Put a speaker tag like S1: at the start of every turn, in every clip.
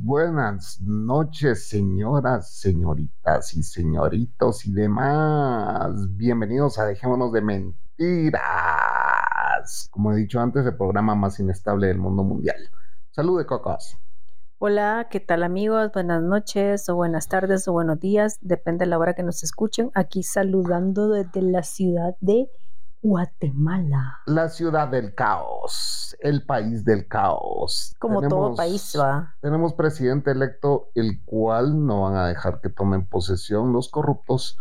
S1: Buenas noches, señoras, señoritas y señoritos y demás. Bienvenidos a Dejémonos de Mentiras. Como he dicho antes, el programa más inestable del mundo mundial. Salud Cocos.
S2: Hola, ¿qué tal amigos? Buenas noches o buenas tardes o buenos días, depende de la hora que nos escuchen. Aquí saludando desde la ciudad de Guatemala.
S1: La ciudad del caos, el país del caos.
S2: Como todo país va.
S1: Tenemos presidente electo, el cual no van a dejar que tomen posesión los corruptos,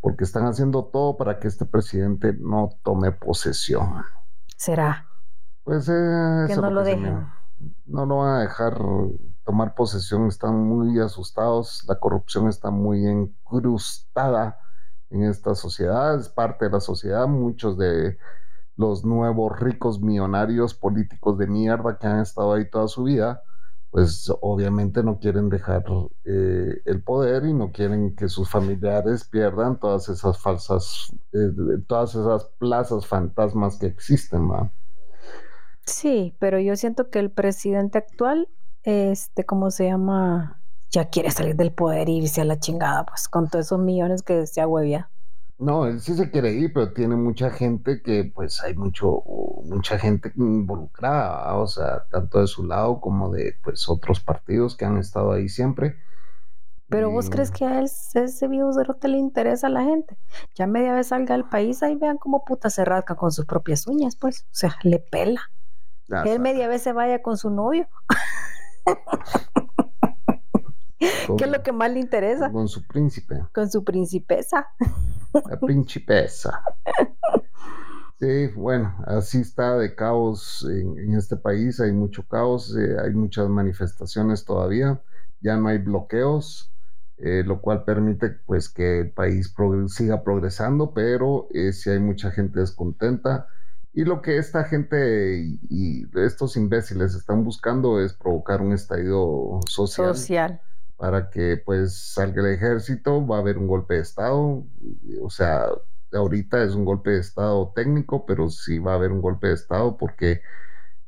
S1: porque están haciendo todo para que este presidente no tome posesión.
S2: ¿Será?
S1: Pues eh,
S2: que no lo dejen.
S1: No lo van a dejar tomar posesión, están muy asustados, la corrupción está muy encrustada en esta sociedad, es parte de la sociedad, muchos de los nuevos ricos millonarios políticos de mierda que han estado ahí toda su vida, pues obviamente no quieren dejar eh, el poder y no quieren que sus familiares pierdan todas esas falsas, eh, todas esas plazas fantasmas que existen, ¿va?
S2: Sí, pero yo siento que el presidente actual, este, ¿cómo se llama? Ya quiere salir del poder y irse a la chingada, pues con todos esos millones que se agüevia.
S1: No, él sí se quiere ir, pero tiene mucha gente que, pues, hay mucho, mucha gente involucrada, o sea, tanto de su lado como de, pues, otros partidos que han estado ahí siempre.
S2: Pero vos crees que a él, ese viejo cerote le interesa a la gente. Ya media vez salga al país, ahí vean cómo puta se rasca con sus propias uñas, pues, o sea, le pela. él media vez se vaya con su novio. ¿Qué es lo que más le interesa?
S1: Con su príncipe.
S2: Con su principesa.
S1: La principesa. Sí, bueno, así está de caos en, este país, hay mucho caos, eh, hay muchas manifestaciones todavía, ya no hay bloqueos, eh, lo cual permite pues que el país siga progresando, pero eh, sí hay mucha gente descontenta. Y lo que esta gente y, y, estos imbéciles están buscando es provocar un estallido social.
S2: Social
S1: para que pues salga el ejército, va a haber un golpe de Estado, o sea, ahorita es un golpe de Estado técnico, pero sí va a haber un golpe de Estado porque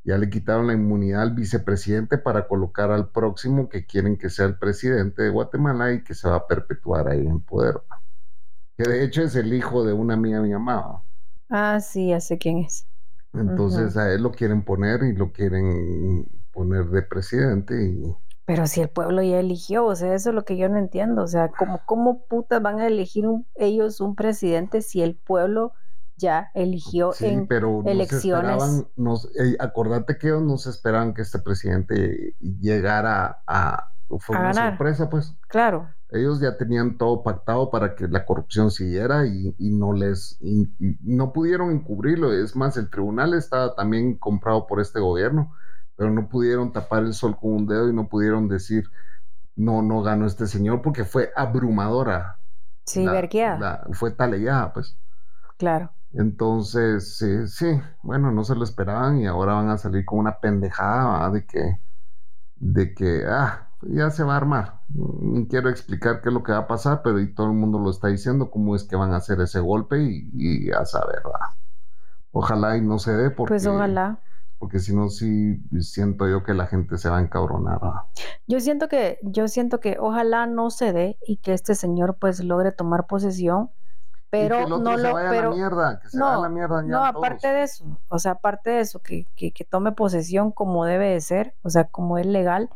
S1: ya le quitaron la inmunidad al vicepresidente para colocar al próximo que quieren que sea el presidente de Guatemala y que se va a perpetuar ahí en poder. Que de hecho es el hijo de una amiga mi amada.
S2: Ah, sí, ya sé quién es.
S1: Entonces a él lo quieren poner y lo quieren poner de presidente y
S2: pero si el pueblo ya eligió, o sea, eso es lo que yo no entiendo. O sea, ¿cómo, cómo putas van a elegir ellos un presidente si el pueblo ya eligió sí, en pero elecciones?
S1: eh, acordate que ellos no se esperaban que este presidente llegara a... Fue una sorpresa, pues.
S2: Claro.
S1: Ellos ya tenían todo pactado para que la corrupción siguiera y, no les... no pudieron encubrirlo. Es más, el tribunal estaba también comprado por este gobierno pero no pudieron tapar el sol con un dedo y no pudieron decir, no, no ganó este señor porque fue abrumadora.
S2: Sí, la,
S1: fue taleada, pues.
S2: Claro.
S1: Entonces, sí, sí, bueno, no se lo esperaban y ahora van a salir con una pendejada de que, de que, ah, ya se va a armar. Ni quiero explicar qué es lo que va a pasar, pero y todo el mundo lo está diciendo, cómo es que van a hacer ese golpe y, y a saber, Ojalá y no se dé porque...
S2: Pues ojalá
S1: porque si no sí siento yo que la gente se va a encabronar.
S2: Yo siento que yo siento que ojalá no se dé y que este señor pues logre tomar posesión, pero no lo pero
S1: mierda, que se no, la mierda
S2: no aparte de eso, o sea, aparte de eso que, que, que tome posesión como debe de ser, o sea, como es legal,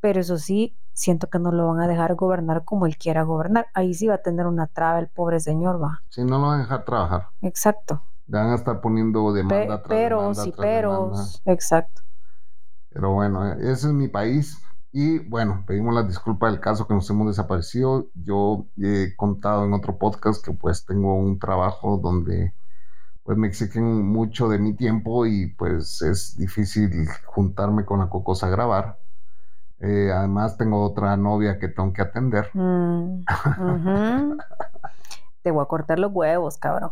S2: pero eso sí siento que no lo van a dejar gobernar como él quiera gobernar. Ahí sí va a tener una traba el pobre señor, va.
S1: Sí, no lo van a dejar trabajar.
S2: Exacto.
S1: Van a estar poniendo demanda
S2: tras pero, sí, pero, exacto.
S1: Pero bueno, ese es mi país. Y bueno, pedimos la disculpa del caso que nos hemos desaparecido. Yo he contado en otro podcast que pues tengo un trabajo donde pues me exigen mucho de mi tiempo y pues es difícil juntarme con la cocosa a grabar. Eh, además tengo otra novia que tengo que atender. Mm,
S2: Te voy a cortar los huevos, cabrón.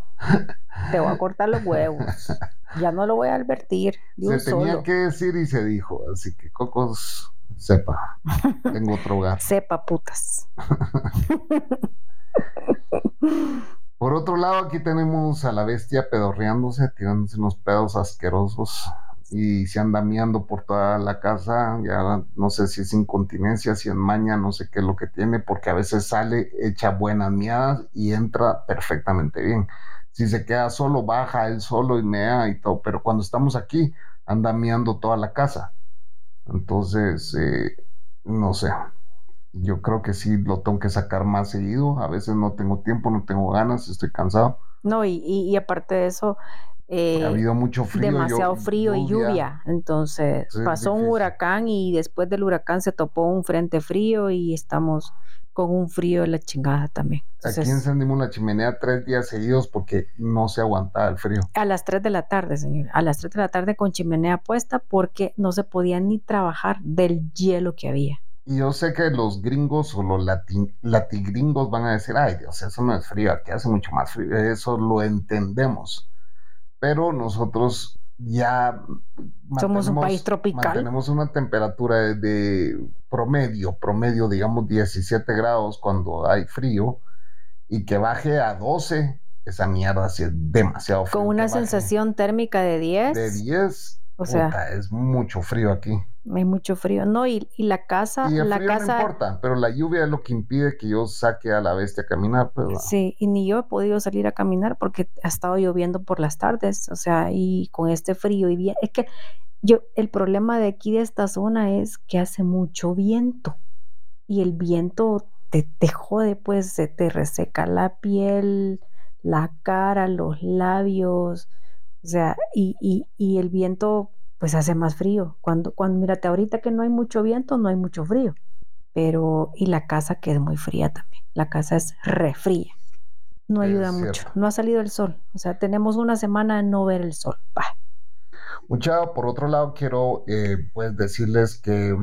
S2: Te voy a cortar los huevos. Ya no lo voy a advertir.
S1: se tenía que decir y se dijo. Así que Cocos, sepa. Tengo otro gato.
S2: sepa, putas.
S1: Por otro lado, aquí tenemos a la bestia pedorreándose, tirándose unos pedos asquerosos y se anda miando por toda la casa. Ya no sé si es incontinencia, si es maña, no sé qué es lo que tiene, porque a veces sale, echa buenas miadas y entra perfectamente bien. Si se queda solo, baja él solo y mea y todo, pero cuando estamos aquí, anda miando toda la casa. Entonces, eh, no sé. Yo creo que sí lo tengo que sacar más seguido. A veces no tengo tiempo, no tengo ganas, estoy cansado.
S2: No, y, y aparte de eso,
S1: ha habido mucho frío.
S2: Demasiado frío y lluvia. Entonces pasó un huracán y después del huracán se topó un frente frío y estamos con un frío de la chingada también.
S1: Aquí encendimos la chimenea tres días seguidos porque no se aguantaba el frío.
S2: A las 3 de la tarde, señor. A las 3 de la tarde con chimenea puesta porque no se podía ni trabajar del hielo que había.
S1: Y yo sé que los gringos o los latigringos van a decir, ay Dios, eso no es frío, aquí hace mucho más frío. Eso lo entendemos pero nosotros ya
S2: somos un país tropical.
S1: Tenemos una temperatura de, promedio, promedio, digamos 17 grados cuando hay frío y que baje a 12, esa mierda sí es demasiado
S2: frío. Con una sensación térmica de 10.
S1: De 10 o sea, es mucho frío aquí.
S2: Hay mucho frío, no, y, la casa,
S1: y el
S2: la
S1: frío
S2: casa.
S1: No importa, pero la lluvia es lo que impide que yo saque a la bestia a caminar. Pues,
S2: sí, y ni yo he podido salir a caminar porque ha estado lloviendo por las tardes, o sea, y con este frío y bien, es que yo, el problema de aquí de esta zona es que hace mucho viento y el viento te, te jode, pues se te reseca la piel, la cara, los labios o sea, y, y, el viento pues hace más frío. Cuando, cuando, mírate, ahorita que no hay mucho viento, no hay mucho frío. Pero, y la casa que es muy fría también. La casa es re fría. No ayuda mucho. No ha salido el sol. O sea, tenemos una semana de no ver el sol.
S1: Mucha, por otro lado, quiero eh, pues decirles que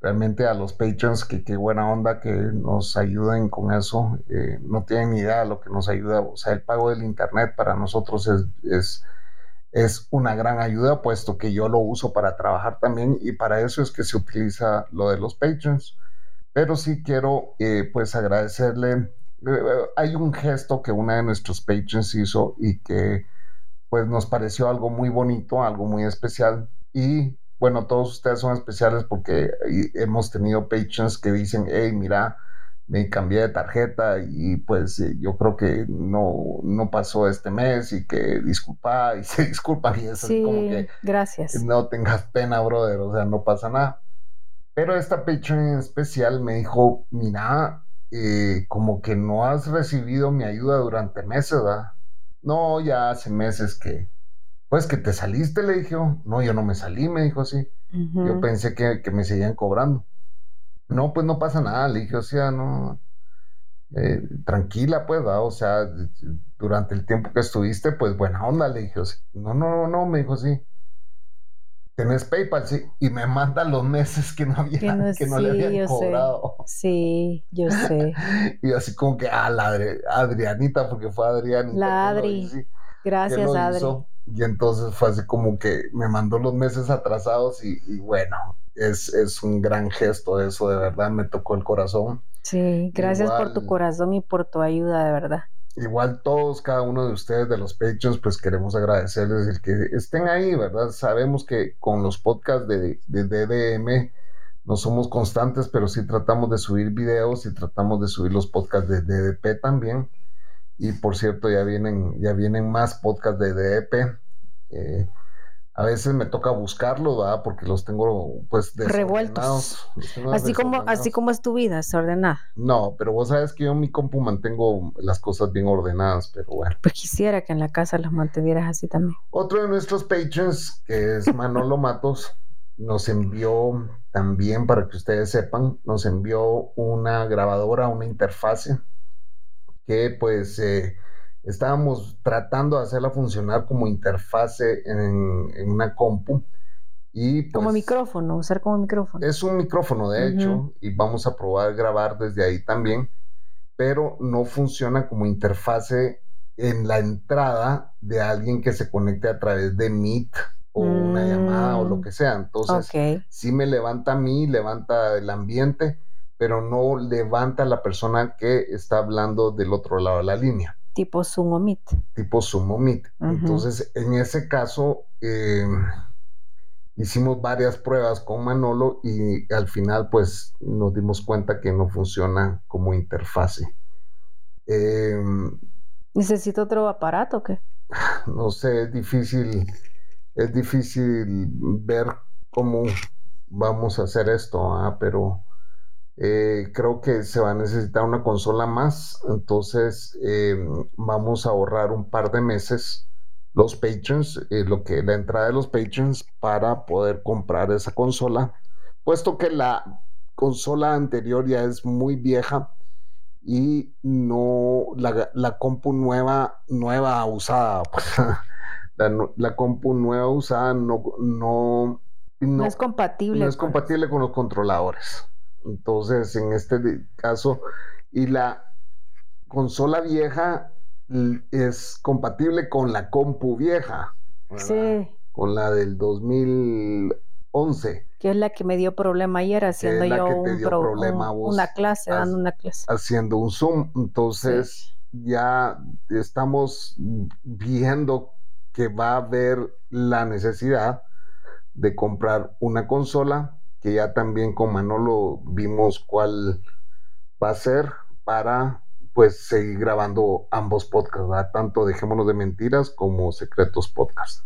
S1: realmente a los patrons que qué buena onda que nos ayuden con eso. Eh, no tienen ni idea de lo que nos ayuda. O sea, el pago del internet para nosotros es, es, es, una gran ayuda, puesto que yo lo uso para trabajar también y para eso es que se utiliza lo de los patrons. Pero sí quiero eh, pues agradecerle. Eh, hay un gesto que una de nuestros patrons hizo y que pues nos pareció algo muy bonito, algo muy especial y bueno, todos ustedes son especiales porque hemos tenido patrons que dicen, hey, mira, me cambié de tarjeta y pues eh, yo creo que no, no pasó este mes y que disculpa y se disculpa y eso
S2: sí,
S1: como que
S2: gracias.
S1: no tengas pena, brother, o sea, no pasa nada. Pero esta patron en especial me dijo, mira, eh, como que no has recibido mi ayuda durante meses, ¿verdad? No, ya hace meses que, pues que te saliste, le dije, no, yo no me salí, me dijo así. Yo pensé que, me seguían cobrando. No, pues no pasa nada, le dije, o sea, no, eh, tranquila, pues, o sea, durante el tiempo que estuviste, pues buena onda, le dije, no, no, no, me dijo así. ¿Tenés PayPal? Sí, y me manda los meses que no había, que no, le habían cobrado.
S2: Sí, yo sé.
S1: y así como que, ah, la Adrianita, porque fue Adrianita.
S2: La Adri. Gracias, Adri.
S1: Y entonces fue así como que me mandó los meses atrasados y, bueno, es, es, un gran gesto eso, de verdad, me tocó el corazón.
S2: Sí, gracias por tu corazón y por tu ayuda, de verdad.
S1: Igual todos, cada uno de ustedes, de los pechos, pues queremos agradecerles el que estén ahí, ¿verdad? Sabemos que con los podcasts de, de DDM no somos constantes, pero sí tratamos de subir videos y tratamos de subir los podcasts de DDP también. Y por cierto, ya vienen, ya vienen más podcasts de DEP. Eh, a veces me toca buscarlo, ¿verdad? Porque los tengo pues
S2: revueltos. así como así como es tu vida, desordenada.
S1: No, pero vos sabes que yo en mi compu mantengo las cosas bien ordenadas, pero bueno.
S2: Pues quisiera que en la casa las mantuvieras así también.
S1: Otro de nuestros patrons, que es Manolo Matos, nos envió también, para que ustedes sepan, nos envió una grabadora, una interfase que pues eh, estábamos tratando de hacerla funcionar como interfase en, una compu. Y
S2: como pues, micrófono, usar como micrófono.
S1: Es un micrófono, de hecho, y vamos a probar grabar desde ahí también, pero no funciona como interfase en la entrada de alguien que se conecte a través de Meet o una llamada o lo mm, que sea. Entonces, sí me levanta a mí, levanta el ambiente, pero no levanta a la persona que está hablando del otro lado de la línea.
S2: Tipo Zoom o Meet.
S1: Tipo Zoom o Meet. Entonces, en ese caso, em, hicimos varias pruebas con Manolo y al final, pues, nos dimos cuenta que no funciona como interfase.
S2: Em, ¿Necesito otro aparato o qué?
S1: No sé, es difícil, es difícil ver cómo vamos a hacer esto, ¿ah? pero eh, creo que se va a necesitar una consola más, entonces eh, vamos a ahorrar un par de meses los patrons, eh, lo que la entrada de los patrons para poder comprar esa consola, puesto que la consola anterior ya es muy vieja y no la, compu nueva, nueva usada, la, compu nueva usada no, no,
S2: no, es compatible.
S1: No es compatible con los controladores. Entonces, en este caso, y la consola vieja es compatible con la compu vieja. Sí. Con la del 2011.
S2: Que es la que me dio problema ayer haciendo yo un problema una clase, dando una clase.
S1: Haciendo un Zoom. Entonces, ya estamos viendo que va a haber la necesidad de comprar una consola que ya también con Manolo vimos cuál va a ser para pues seguir grabando ambos podcasts, tanto Dejémonos de Mentiras como Secretos Podcast.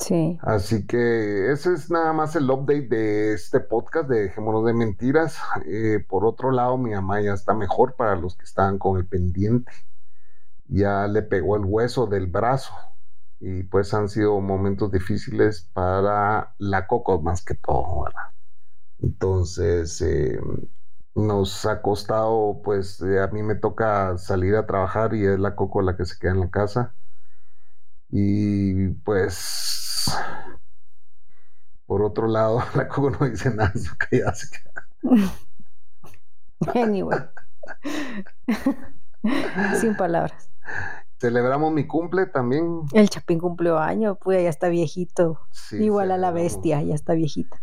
S1: Sí. Así que ese es nada más el update de este podcast de Dejémonos de Mentiras. Eh, por otro lado, mi mamá ya está mejor para los que estaban con el pendiente. Ya le pegó el hueso del brazo y pues han sido momentos difíciles para la Coco más que todo, ¿verdad? Entonces, eh, nos ha costado, pues eh, a mí me toca salir a trabajar y es la Coco la que se queda en la casa. Y pues, por otro lado, la Coco no dice nada, su ya se queda.
S2: Anyway. Sin palabras.
S1: Celebramos mi cumple también.
S2: El Chapín cumplió año, pues ya está viejito. Igual a la bestia, ya está viejita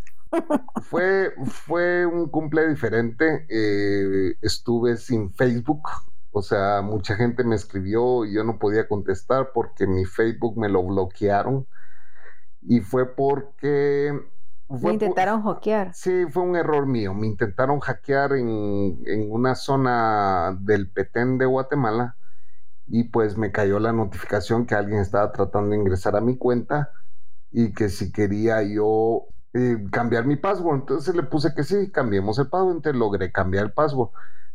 S1: fue, fue un cumple diferente. Eh, estuve sin Facebook. O sea, mucha gente me escribió y yo no podía contestar porque mi Facebook me lo bloquearon. Y fue porque...
S2: me intentaron hackear.
S1: Sí, fue un error mío. Me intentaron hackear en, en una zona del Petén de Guatemala y pues me cayó la notificación que alguien estaba tratando de ingresar a mi cuenta y que si quería yo eh, cambiar mi password. Entonces le puse que sí, cambiemos el password. Entonces logré cambiar el password.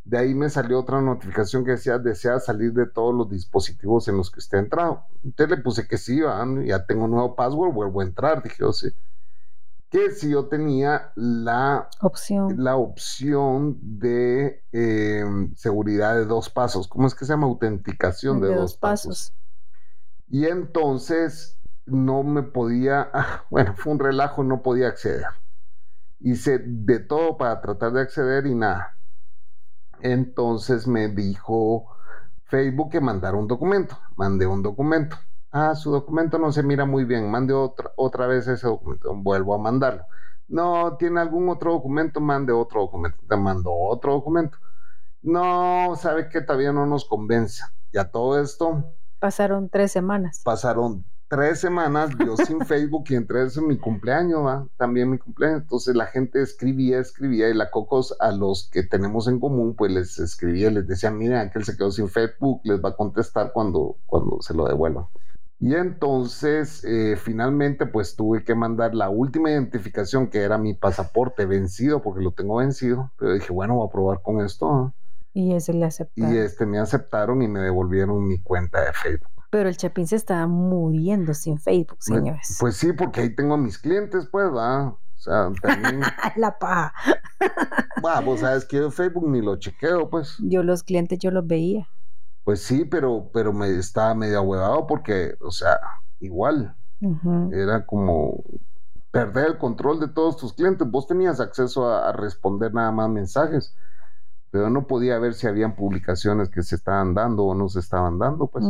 S1: De ahí me salió otra notificación que decía, desea salir de todos los dispositivos en los que usted ha entrado. Entonces le puse que sí, ya tengo un nuevo password, vuelvo a entrar. Dije, o sea, que si yo tenía la
S2: opción,
S1: la opción de em, seguridad de dos pasos. ¿Cómo es que se llama? Autenticación de, dos, pasos. Y entonces no me podía, bueno, fue un relajo, no podía acceder. Hice de todo para tratar de acceder y nada. Entonces me dijo Facebook que mandara un documento. Mandé un documento. Ah, su documento no se mira muy bien. Mande otra, otra vez ese documento. Vuelvo a mandarlo. No, tiene algún otro documento, mande otro documento. Te mando otro documento. No, sabe que todavía no nos convence. Ya todo esto.
S2: Pasaron tres semanas.
S1: Pasaron tres semanas yo sin Facebook y entre eso mi cumpleaños, ¿va? también mi cumpleaños. Entonces la gente escribía, escribía y la Cocos a los que tenemos en común, pues les escribía, les decía, mira, él se quedó sin Facebook, les va a contestar cuando, cuando se lo devuelvan. Y entonces, eh, finalmente, pues tuve que mandar la última identificación, que era mi pasaporte vencido, porque lo tengo vencido. Pero dije, bueno, voy a probar con esto.
S2: Y ese le aceptaron.
S1: Y este me aceptaron y me devolvieron mi cuenta de Facebook.
S2: Pero el Chapín se estaba muriendo sin Facebook, señores.
S1: Pues, sí, porque ahí tengo a mis clientes, pues, ¿verdad? O sea, también.
S2: La paja.
S1: Bueno, pues sabes que Facebook ni lo chequeo, pues.
S2: Yo los clientes, yo los veía.
S1: Pues sí, pero, pero me estaba medio ahuevado porque, o sea, igual. Era como perder el control de todos tus clientes. Vos tenías acceso a, responder nada más mensajes, pero no podía ver si habían publicaciones que se estaban dando o no se estaban dando, pues.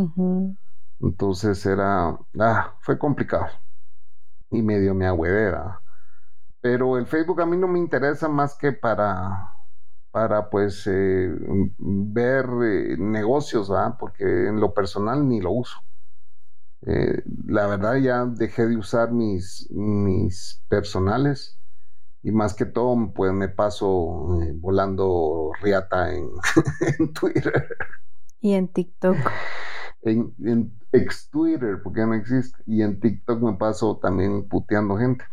S1: Entonces era, ah, fue complicado. Y medio me agüedera. Pero el Facebook a mí no me interesa más que para para pues eh, ver eh, negocios, ¿verdad? porque en lo personal ni lo uso. Eh, la verdad ya dejé de usar mis, mis personales y más que todo pues me paso volando riata en, Twitter.
S2: Y en TikTok.
S1: En, en ex Twitter, porque no existe. Y en TikTok me paso también puteando gente.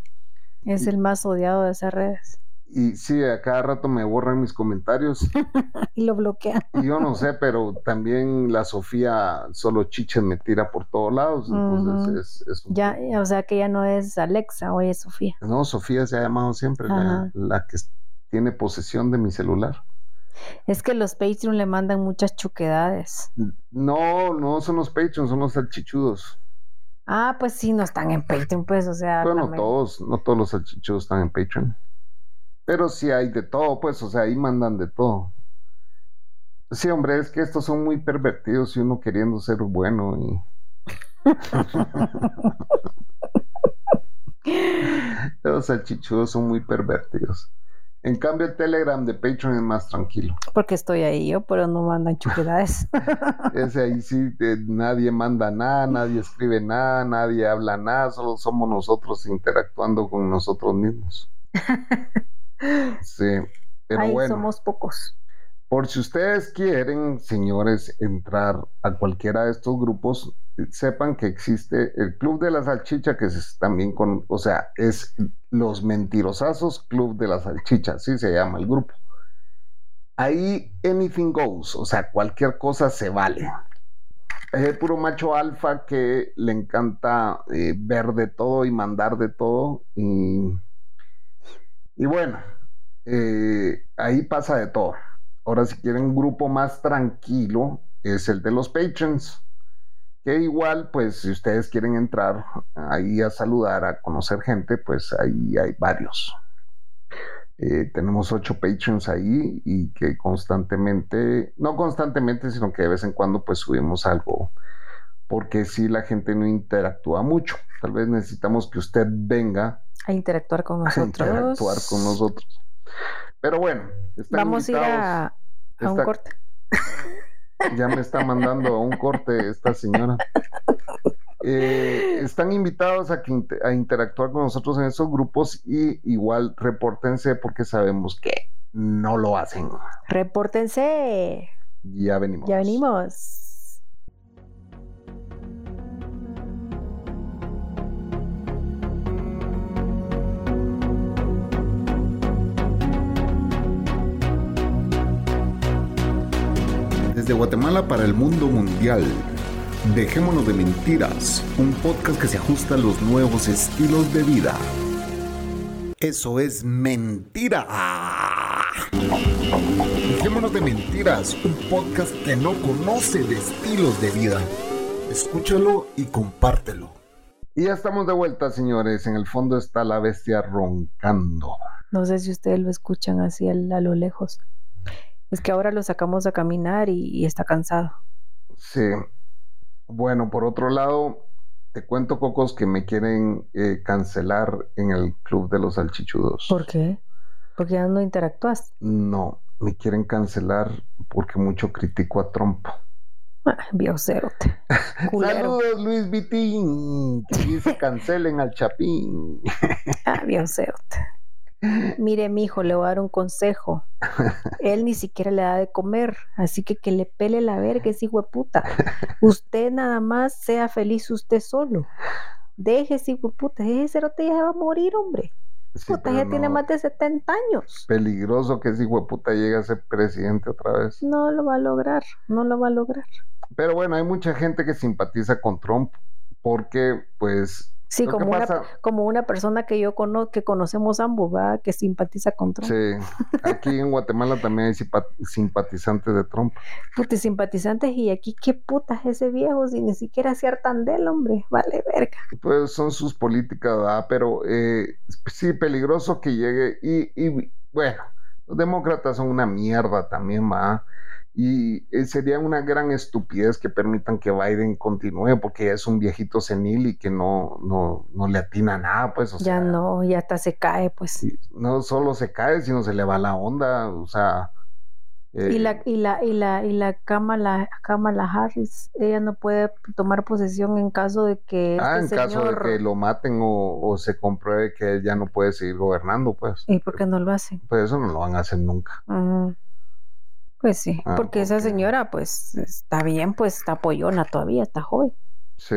S2: Es el más odiado de esas redes.
S1: Y sí, a cada rato me borran mis comentarios.
S2: y lo bloquean.
S1: yo no sé, pero también la Sofía solo chiche me tira por todos lados. Entonces es,
S2: Ya, o sea que ya no es Alexa, hoy es Sofía.
S1: No, Sofía se ha llamado siempre la, que tiene posesión de mi celular.
S2: Es que los Patreon le mandan muchas chuquedades.
S1: No, no son los Patreon, son los salchichudos.
S2: Ah, pues sí, no están en Patreon, pues, o sea.
S1: Bueno, no todos, no todos los salchichudos están en Patreon. Pero sí hay de todo, pues, o sea, ahí mandan de todo. Sí, hombre, es que estos son muy pervertidos y uno queriendo ser bueno y... Los salchichudos son muy pervertidos. En cambio, el Telegram de Patreon es más tranquilo.
S2: Porque estoy ahí yo, pero no mandan chupedades.
S1: Ese ahí sí, nadie manda nada, nadie escribe nada, nadie habla nada, solo somos nosotros interactuando con nosotros mismos. Sí, pero Ahí
S2: somos pocos.
S1: Por si ustedes quieren, señores, entrar a cualquiera de estos grupos, sepan que existe el Club de la Salchicha, que es también con, o sea, es los mentirosazos Club de la Salchicha, así se llama el grupo. Ahí anything goes, o sea, cualquier cosa se vale. Es el puro macho alfa que le encanta eh, ver de todo y mandar de todo y y bueno, eh, ahí pasa de todo. Ahora, si quieren un grupo más tranquilo, es el de los patrons. Que igual, pues, si ustedes quieren entrar ahí a saludar, a conocer gente, pues ahí hay varios. Eh, tenemos ocho patrons ahí y que constantemente, no constantemente, sino que de vez en cuando pues subimos algo, porque si la gente no interactúa mucho. Tal vez necesitamos que usted venga
S2: a interactuar con nosotros. A
S1: interactuar con nosotros. Pero bueno,
S2: vamos a ir a, un corte.
S1: Ya me está mandando a un corte esta señora. Eh, están invitados a, a interactuar con nosotros en esos grupos y igual repórtense porque sabemos que no lo hacen.
S2: Repórtense.
S1: Ya venimos.
S2: Ya venimos.
S1: Guatemala para el mundo mundial. Dejémonos de mentiras, un podcast que se ajusta a los nuevos estilos de vida. Eso es mentira. Dejémonos de mentiras, un podcast que no conoce de estilos de vida. Escúchalo y compártelo. Y ya estamos de vuelta, señores. En el fondo está la bestia roncando.
S2: No sé si ustedes lo escuchan así a lo lejos. Es que ahora lo sacamos a caminar y, está cansado.
S1: Sí. Bueno, por otro lado, te cuento, Cocos, que me quieren eh, cancelar en el Club de los Salchichudos.
S2: ¿Por qué? ¿Porque ya no interactúas?
S1: No, me quieren cancelar porque mucho critico a Trump.
S2: Ah, Biocerote.
S1: Saludos, Luis Vitín. Que dice cancelen al Chapín.
S2: ah, Biocerote. Mire, mi hijo, le voy a dar un consejo. Él ni siquiera le da de comer, así que que le pele la verga ese hijo de puta. Usted nada más sea feliz usted solo. Deje ese hijo de puta, ese cerote ya va a morir, hombre. puta, ya tiene más de 70 años.
S1: Peligroso que ese hijo de puta llegue a ser presidente otra vez.
S2: No lo va a lograr, no lo va a lograr.
S1: Pero bueno, hay mucha gente que simpatiza con Trump porque pues
S2: Sí, como una, como una persona que yo conozco, que conocemos ambos, ¿verdad? Que simpatiza con Trump.
S1: Sí, aquí en Guatemala también hay simpatizantes de Trump.
S2: Puta, simpatizantes, y aquí qué puta es ese viejo si ni siquiera aciertan de él, hombre, vale verga.
S1: Pues son sus políticas, ¿verdad? Pero eh, sí, peligroso que llegue, y, y bueno, los demócratas son una mierda también, ¿va? Y eh, sería una gran estupidez que permitan que Biden continúe porque ya es un viejito senil y que no, no, no le atina nada, pues.
S2: ya no, ya hasta se cae, pues.
S1: No solo se cae, sino se le va la onda, o sea.
S2: y la, eh, y la, y la, y la Kamala, Kamala Harris, ella no puede tomar posesión en caso de que.
S1: Ah, este en caso de que lo maten o, se compruebe que él ya no puede seguir gobernando, pues.
S2: ¿Y por qué no lo hacen?
S1: Pues eso no lo van a hacer nunca.
S2: Pues sí, ah, porque esa señora, pues, está bien, pues, está apoyona todavía, está joven.
S1: Sí.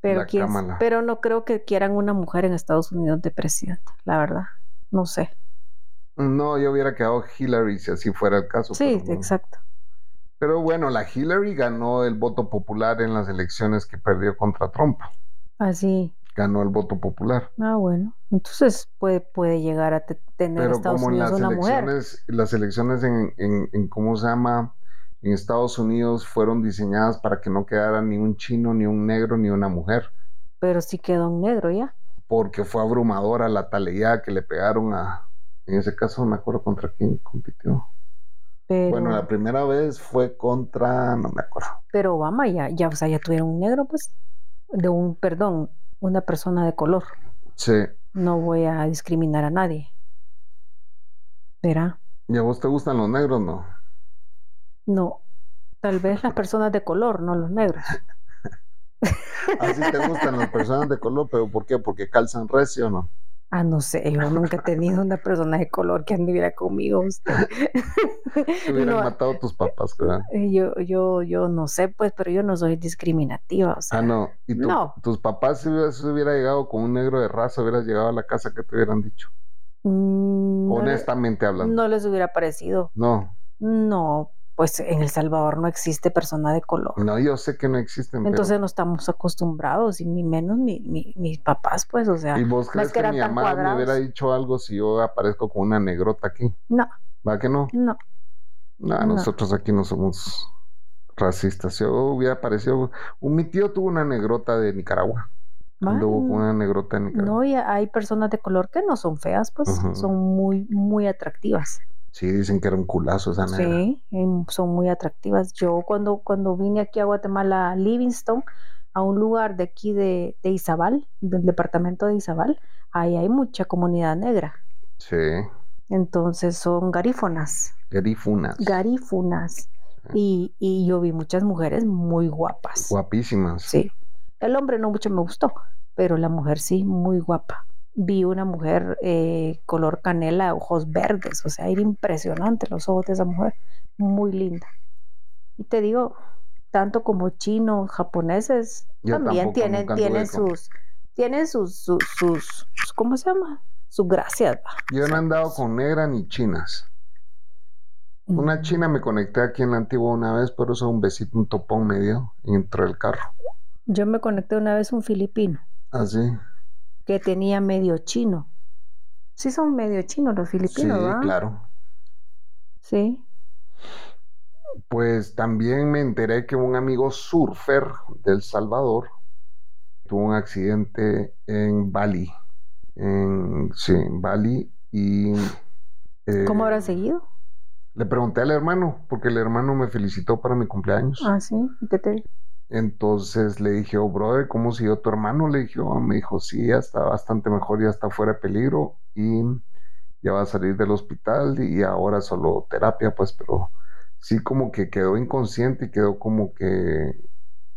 S2: Pero, pero no creo que quieran una mujer en Estados Unidos de presidenta, la verdad. No sé.
S1: No, yo hubiera quedado Hillary si así fuera el caso.
S2: Sí, exacto.
S1: Pero bueno, la Hillary ganó el voto popular en las elecciones que perdió contra Trump.
S2: Así.
S1: Ganó el voto popular.
S2: Ah, bueno. Entonces puede, puede llegar a tener Estados Unidos
S1: las
S2: una
S1: elecciones, Las elecciones en, en, en, ¿cómo se llama? En Estados Unidos fueron diseñadas para que no quedara ni un chino, ni un negro, ni una mujer.
S2: Pero sí quedó un negro ya.
S1: Porque fue abrumadora la taleía que le pegaron a... En ese caso no me acuerdo contra quién compitió. Bueno, la primera vez fue contra, no me acuerdo.
S2: Pero Obama ya, ya, o sea, ya tuvieron un negro, pues, de un, perdón, una persona de color.
S1: Sí.
S2: No voy a discriminar a nadie. ¿Verá?
S1: ¿Y a vos te gustan los negros, no?
S2: No. Tal vez las personas de color, no los negros.
S1: Así te gustan las personas de color, pero ¿por qué? ¿Porque calzan recio no?
S2: Ah, no sé, yo nunca he tenido una persona de color que anduviera conmigo. Usted.
S1: Te hubieran matado tus papás, ¿verdad?
S2: Eh, yo, yo, yo no sé, pues, pero yo no soy discriminativa. O sea,
S1: ah, no. ¿Y no. tus papás, si hubieras, hubiera llegado con un negro de raza, hubieras llegado a la casa que te hubieran dicho? Mm, Honestamente hablando.
S2: No les hubiera parecido.
S1: No.
S2: No, pues en El Salvador no existe persona de color.
S1: No, yo sé que no existen.
S2: Entonces no estamos acostumbrados, y ni menos mi, mis papás, pues, o sea.
S1: ¿Y vos crees que, mi mamá me hubiera dicho algo si yo aparezco con una negrota aquí?
S2: No.
S1: ¿Va que no?
S2: No.
S1: No, nosotros aquí no somos racistas. Yo hubiera aparecido. Mi tío tuvo una negrota de Nicaragua. Anduvo con una negrota de Nicaragua.
S2: No, y hay personas de color que no son feas, pues son muy, muy atractivas.
S1: Sí, dicen que era un culazo esa negra.
S2: Sí, em, son muy atractivas. Yo cuando, cuando vine aquí a Guatemala, Livingston, a un lugar de aquí de, de Izabal, del departamento de Izabal, ahí hay mucha comunidad negra.
S1: Sí.
S2: Entonces son garífonas.
S1: Garífunas.
S2: Garífunas. Y, y yo vi muchas mujeres muy guapas.
S1: Guapísimas.
S2: Sí. El hombre no mucho me gustó, pero la mujer sí, muy guapa vi una mujer eh, color canela, ojos verdes, o sea, era impresionante los ojos de esa mujer, muy linda. Y te digo, tanto como chinos, japoneses, también tienen, tienen sus, tienen sus, sus, ¿cómo se llama? Sus gracias.
S1: Yo no he andado con negra ni chinas. Una mm. china me conecté aquí en la antigua una vez, pero eso un besito, un topón medio dentro del carro.
S2: Yo me conecté una vez un filipino.
S1: ¿Ah, sí?
S2: Que tenía medio chino. Sí son medio chinos los filipinos,
S1: sí, claro.
S2: Sí.
S1: Pues también me enteré que un amigo surfer del Salvador tuvo un accidente en Bali. En, sí, en Bali y...
S2: ¿Cómo habrá eh, seguido?
S1: Le pregunté al hermano, porque el hermano me felicitó para mi cumpleaños.
S2: Ah, sí, ¿qué te
S1: entonces le dije, oh, brother, ¿cómo siguió tu hermano? Le dije, oh, me dijo, sí, ya está bastante mejor, ya está fuera de peligro y ya va a salir del hospital y ahora solo terapia, pues, pero sí como que quedó inconsciente y quedó como que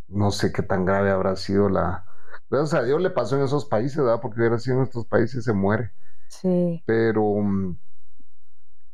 S1: no sé qué tan grave habrá sido la... Gracias a Dios le pasó en esos países, ¿verdad? Porque hubiera sido en estos países se muere.
S2: Sí.
S1: Pero mm,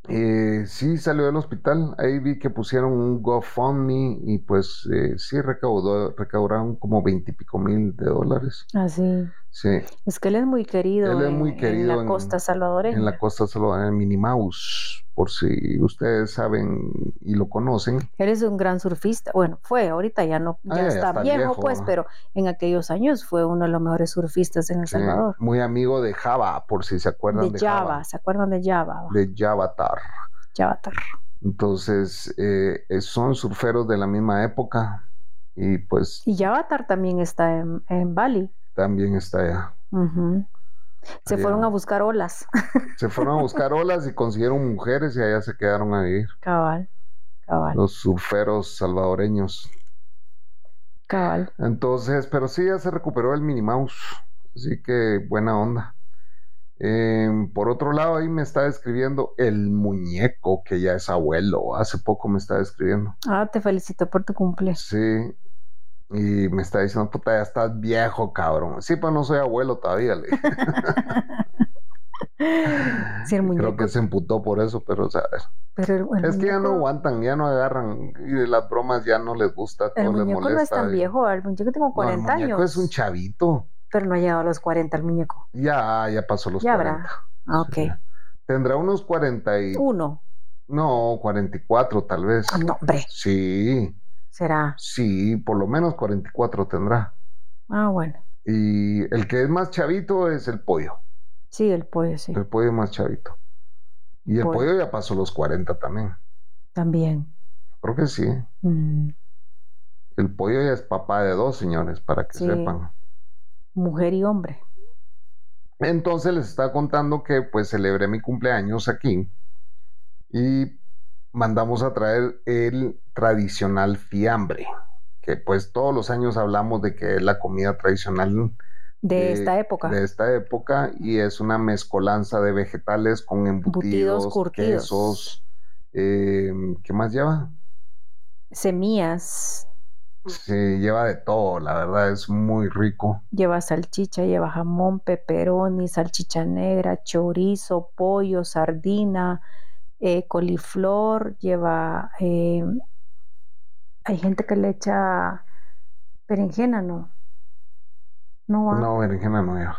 S1: eh, sí salió del hospital. Ahí vi que pusieron un GoFundMe y pues eh, sí recaudó, recaudaron como veintipico mil de dólares.
S2: Así.
S1: Ah, sí.
S2: Es que él es muy querido.
S1: Él es muy
S2: en,
S1: querido
S2: En la costa salvadoreña.
S1: En la costa salvadoreña, en Minnie Mouse, por si ustedes saben y lo conocen.
S2: Él es un gran surfista. Bueno, fue, ahorita ya no, ya,
S1: Ah, ya
S2: está, viejo,
S1: viejo,
S2: pues,
S1: ¿no?
S2: pero en aquellos años fue uno de los mejores surfistas en El
S1: Sí,
S2: Salvador.
S1: muy amigo de Java, por si se acuerdan
S2: De
S1: de,
S2: Java, ¿se acuerdan de Java?
S1: de Javatar.
S2: Javatar.
S1: Entonces, eh, son surferos de la misma época y pues
S2: Y Javatar también está en, en Bali.
S1: También está allá.
S2: Se
S1: Allá.
S2: fueron a buscar olas.
S1: Se fueron a buscar olas y consiguieron mujeres y allá se quedaron a vivir.
S2: cabal, cabal,
S1: Los surferos salvadoreños.
S2: cabal.
S1: Entonces, pero sí, ya se recuperó el Minnie Mouse. Así que buena onda. Em, por otro lado, ahí me está escribiendo el muñeco, que ya es abuelo. Hace poco me está escribiendo.
S2: Ah, te felicito por tu cumple.
S1: Sí. Y me está diciendo, puta, ya estás viejo, cabrón. Sí, pues no soy abuelo todavía. le dije.
S2: Sí, el
S1: Creo
S2: muñeco.
S1: que se emputó por eso, pero o sea,
S2: Pero el, el
S1: es que ya no
S2: muñeco-
S1: aguantan, ya no agarran. Y de las bromas ya no les gusta,
S2: El
S1: todo les
S2: muñeco
S1: molesta.
S2: no es tan
S1: y-
S2: viejo, el muñeco tengo
S1: No, el
S2: 40
S1: muñeco
S2: años.
S1: es un chavito.
S2: Pero no ha llegado a los 40 el muñeco.
S1: Ya, ya pasó los
S2: Ya
S1: 40.
S2: habrá. Ah, ok.
S1: Sí. Tendrá unos 40 y...
S2: Uno.
S1: No, 44 tal vez.
S2: Ah, no, hombre,
S1: Sí,
S2: será.
S1: sí, por lo menos 44 tendrá.
S2: Ah, bueno.
S1: Y el que es más chavito es el pollo.
S2: Sí, el pollo, sí.
S1: El pollo más chavito. Y el
S2: Pollo.
S1: pollo ya pasó los 40 también.
S2: También.
S1: Creo que sí.
S2: Mm,
S1: El pollo ya es papá de dos, señores, para que
S2: Sí.
S1: sepan.
S2: Mujer y hombre.
S1: Entonces les estaba contando que pues celebré mi cumpleaños aquí y mandamos a traer el tradicional fiambre, que pues todos los años hablamos de que es la comida tradicional
S2: De
S1: de-
S2: esta época.
S1: de esta época y es una mezcolanza de vegetales con embutidos, quesos, eh, ¿qué más lleva?
S2: Semillas.
S1: Se lleva de todo, la verdad es muy rico.
S2: Lleva salchicha, lleva jamón, pepperoni, salchicha negra, chorizo, pollo, sardina, eh, coliflor, lleva... eh, hay gente que le echa berenjena, ¿no? No va.
S1: No, berenjena no lleva.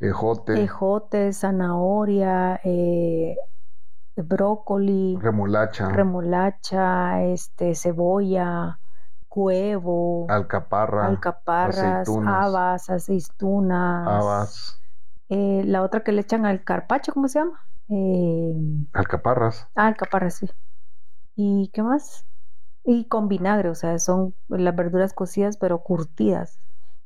S1: Ejote,
S2: Ejote, zanahoria, eh, brócoli,
S1: remolacha,
S2: remolacha, este, cebolla, huevo,
S1: alcaparra,
S2: alcaparras,
S1: aceitunas.
S2: habas, aceitunas.
S1: habas,
S2: eh, la otra que le echan al carpacho, ¿cómo se llama? Eh,
S1: alcaparras.
S2: ah, alcaparras, sí. ¿Y qué más? Y con vinagre, o sea, son las verduras cocidas pero curtidas.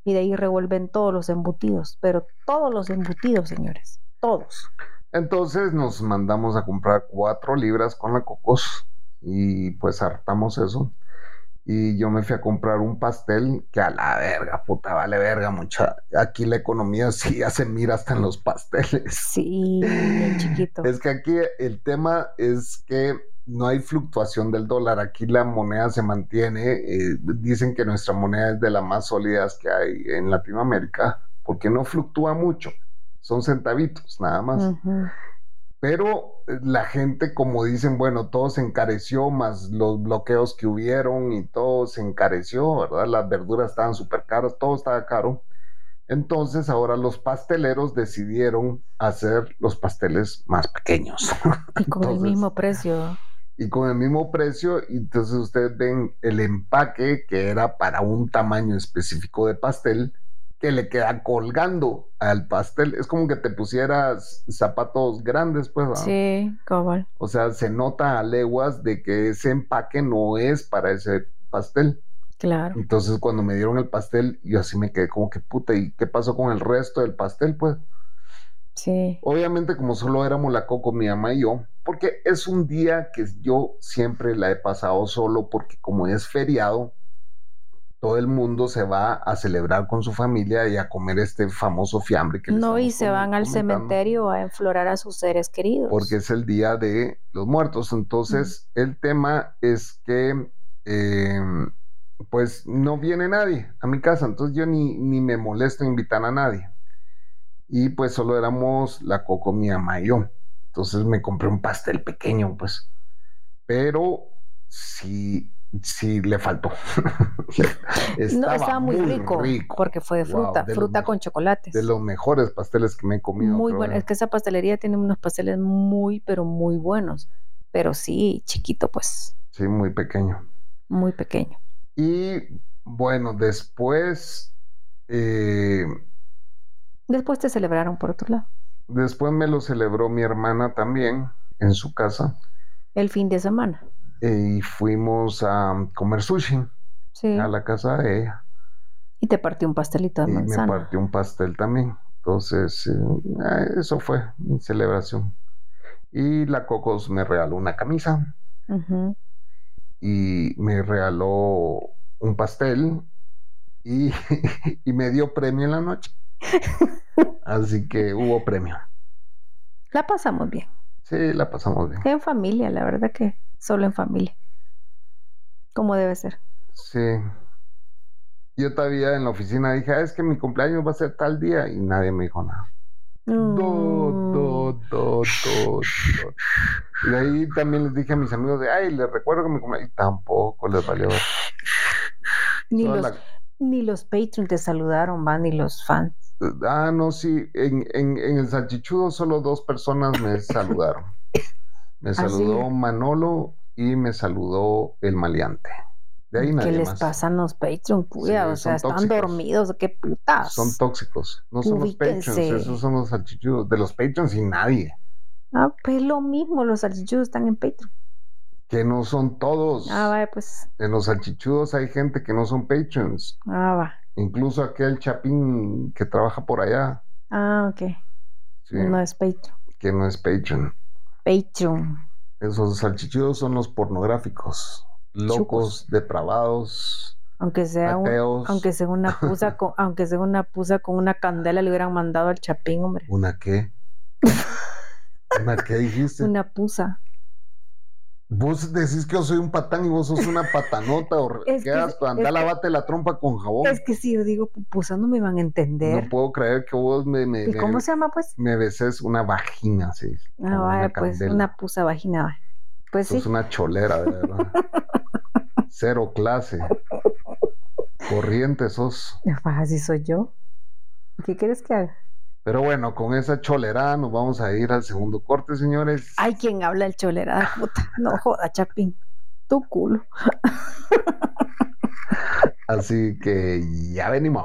S2: Y de ahí revuelven todos los embutidos, pero todos los embutidos, señores, todos.
S1: Entonces nos mandamos a comprar cuatro libras con la cocos y pues hartamos eso. Y yo me fui a comprar un pastel que a la verga, puta, vale verga mucha. Aquí la economía sí ya se mira hasta en los pasteles.
S2: Sí, bien chiquito.
S1: Es que aquí el tema es que no hay fluctuación del dólar. Aquí la moneda se mantiene. eh, dicen que nuestra moneda es de las más sólidas que hay en Latinoamérica porque no fluctúa mucho. Son centavitos nada más. Pero eh, la gente, como dicen, bueno, todo se encareció, más los bloqueos que hubieron y todo se encareció, ¿verdad? Las verduras estaban súper caras, todo estaba caro. Entonces ahora los pasteleros decidieron hacer los pasteles más pequeños
S2: Y con el mismo precio.
S1: Y con el mismo precio. Y entonces ustedes ven el empaque que era para un tamaño específico de pastel que le queda colgando al pastel. Es como que te pusieras zapatos grandes, pues.
S2: Sí, cabal.
S1: O sea, se nota a leguas de que ese empaque no es para ese pastel.
S2: Claro.
S1: Entonces, cuando me dieron el pastel, yo así me quedé como que puta, ¿y qué pasó con el resto del pastel? Pues,
S2: Sí.
S1: obviamente, como solo éramos la Coco, mi mamá y yo, porque es un día que yo siempre la he pasado solo, porque como es feriado, todo el mundo se va a celebrar con su familia y a comer este famoso fiambre que
S2: No, y se van al cementerio a enflorar a sus seres queridos.
S1: porque es el día de los muertos. Entonces, el tema es que, eh, pues, no viene nadie a mi casa, entonces yo ni, ni me molesto en invitar a nadie. Y pues solo éramos la Coco, mi mamá y yo. Entonces me compré un pastel pequeño, pues. Pero sí, sí le faltó.
S2: estaba, no, estaba muy, rico, porque fue de fruta, fruta con chocolates.
S1: De los mejores pasteles que me he comido.
S2: Muy bueno, es que esa pastelería tiene unos pasteles muy, pero muy buenos. Pero sí, chiquito, pues.
S1: Sí, muy pequeño.
S2: Muy pequeño.
S1: Y bueno, después... Eh,
S2: después te celebraron por otro lado.
S1: Después me lo celebró mi hermana también en su casa.
S2: El fin de semana.
S1: y fuimos a comer sushi a la casa de ella.
S2: Y te partió un pastelito de manzana.
S1: Y me partió un pastel también. Entonces, eh, eso fue mi celebración. Y la Cocos me regaló una camisa. Y me regaló un pastel. Y, y me dio premio en la noche. Así que hubo premio.
S2: La pasamos bien.
S1: Sí, la pasamos bien.
S2: En familia, la verdad que solo en familia. Como debe ser.
S1: Sí. Yo todavía en la oficina dije, ah, es que mi cumpleaños va a ser tal día y nadie me dijo nada. Do, do, do, do, Y de ahí también les dije a mis amigos de, ay, les recuerdo que mi cumpleaños. Y tampoco les valió.
S2: Ni los, ni los Patreon te saludaron, van, ni los fans.
S1: Ah, no, sí. En, en, en el salchichudo solo dos personas me saludaron. Me ¿Ah, saludó Manolo y me saludó el maleante. De ahí
S2: ¿Qué les pasa a los Patreon? Cuida, o sea, están dormidos, qué putas.
S1: Son tóxicos. No son los Patreons, esos son los salchichudos. De los Patreons y nadie.
S2: Ah, pues lo mismo, los salchichudos están en Patreon.
S1: Que no son todos.
S2: Ah, vaya, pues.
S1: En los salchichudos hay gente que no son Patreons.
S2: Ah, va.
S1: Incluso aquel chapín que trabaja por allá.
S2: Ah, ok. No es Patreon.
S1: Que no es Patreon.
S2: Patreon.
S1: Esos salchichudos son los pornográficos. Locos, depravados.
S2: Aunque sea, aunque sea una pusa con, aunque sea una pusa con una candela le hubieran mandado al chapín, hombre.
S1: ¿Una qué? ¿Una qué dijiste?
S2: Una pusa.
S1: Vos decís que yo soy un patán y vos sos una patanota o es que, anda, lavate la trompa con jabón.
S2: Es que si yo digo pues no me van a entender.
S1: No puedo creer que vos me... me
S2: ¿Y cómo se llama pues?
S1: Me beses una vagina, sí.
S2: Ah, vaya, pues una pusa vagina. Pues
S1: Es una cholera, de verdad. Cero clase. Corriente sos.
S2: Así soy yo. ¿Qué quieres que haga?
S1: Pero bueno, con esa cholerada nos vamos a ir al segundo corte, señores.
S2: Hay quien habla el cholerada, puta. No joda, Chapín. Tu culo.
S1: Así que ya venimos.